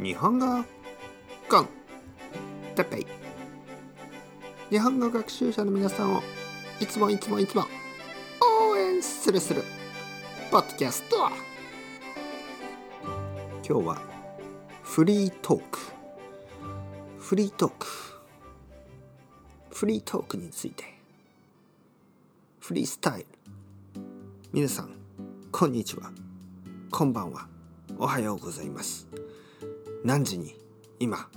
日本語コンテペイ日本語学習者の皆さんをいつもいつもいつも応援するするポッドキャスト今日はフリートーク。フリートーク。フリートークについて。フリースタイル。皆さんこんにちは。こんばんは。おはようございます。何時に今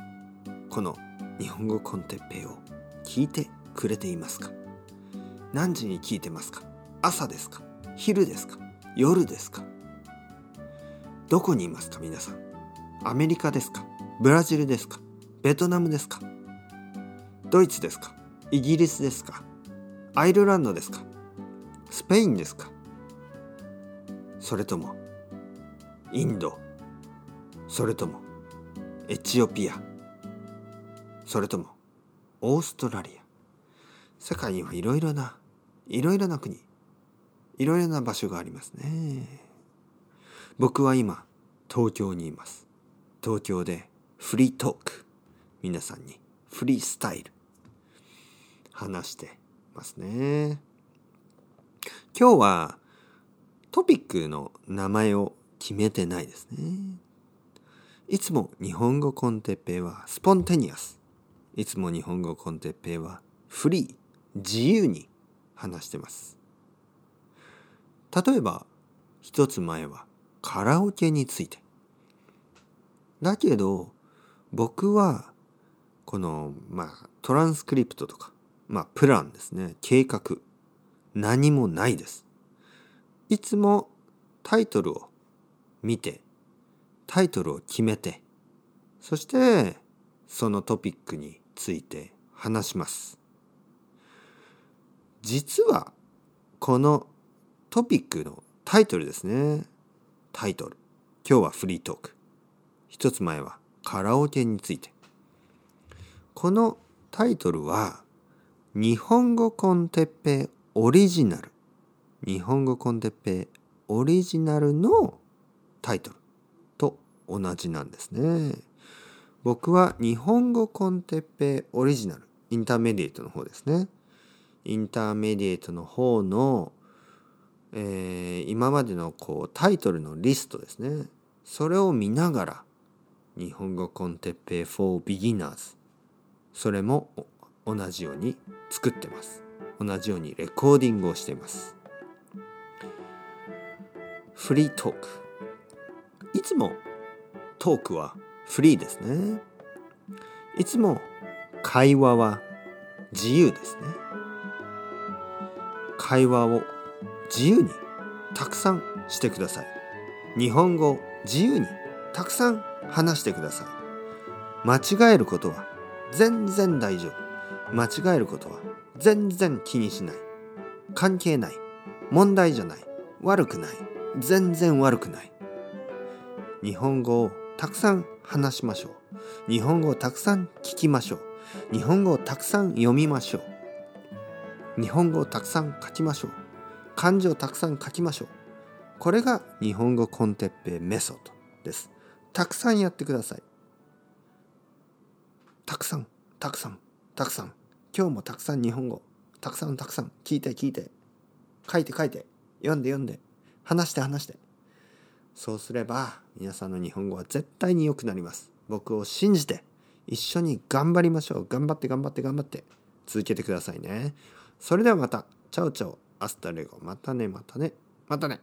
この日本語コンテッペイを聞いてくれていますか？何時に聞いてますか？朝ですか？昼ですか？夜ですか？どこにいますか？皆さん。アメリカですか？ブラジルですか？ベトナムですか？ドイツですか？イギリスですか？アイルランドですか？スペインですか？それともインド？それともエチオピア。それともオーストラリア。世界にはいろいろないろいろな国いろいろな場所がありますね。僕は今東京にいます。東京でフリートーク皆さんにフリースタイル話してますね。今日はトピックの名前を決めてないですね。いつも日本語コンテッペイはスポンテニアス。いつも日本語コンテッペイはフリー、自由に話してます。例えば、一つ前はカラオケについて。だけど、僕は、この、まあ、トランスクリプトとか、まあ、プランですね。計画。何もないです。いつもタイトルを見てタイトルを決めてそしてそのトピックについて話します。実はこのトピックのタイトルですね。タイトル。今日はフリートーク。一つ前はカラオケについて。このタイトルは日本語コンテッペオリジナル。日本語コンテッペオリジナルのタイトル。同じなんですね。僕は日本語コンテッペオリジナル、インターメディエイトの方ですね。インターメディエイトの方の、えー、今までのこうタイトルのリストですね。それを見ながら、日本語コンテッペ for beginners それも同じように作ってます。同じようにレコーディングをしています。フリートーク。いつもトークはフリーですね。いつも会話は自由ですね。会話を自由にたくさんしてください。日本語を自由にたくさん話してください。間違えることは全然大丈夫。間違えることは全然気にしない。関係ない。問題じゃない。悪くない。全然悪くない。日本語をたくさん話しましょう。日本語をたくさん聞きましょう。日本語をたくさん読みましょう。日本語をたくさん書きましょう。漢字をたくさん書きましょう。これが日本語コンテッペメソッドです。たくさんやってください。たくさん、たくさん、たくさん。今日もたくさん日本語。たくさんたくさん。聞いて聞いて。書いて書いて。読んで読んで。話して話して。そうすれば皆さんの日本語は絶対に良くなります。僕を信じて一緒に頑張りましょう。頑張って頑張って頑張って続けてくださいね。それではまた。 Ciao ciao。 Hasta luego。またねまたね。またね。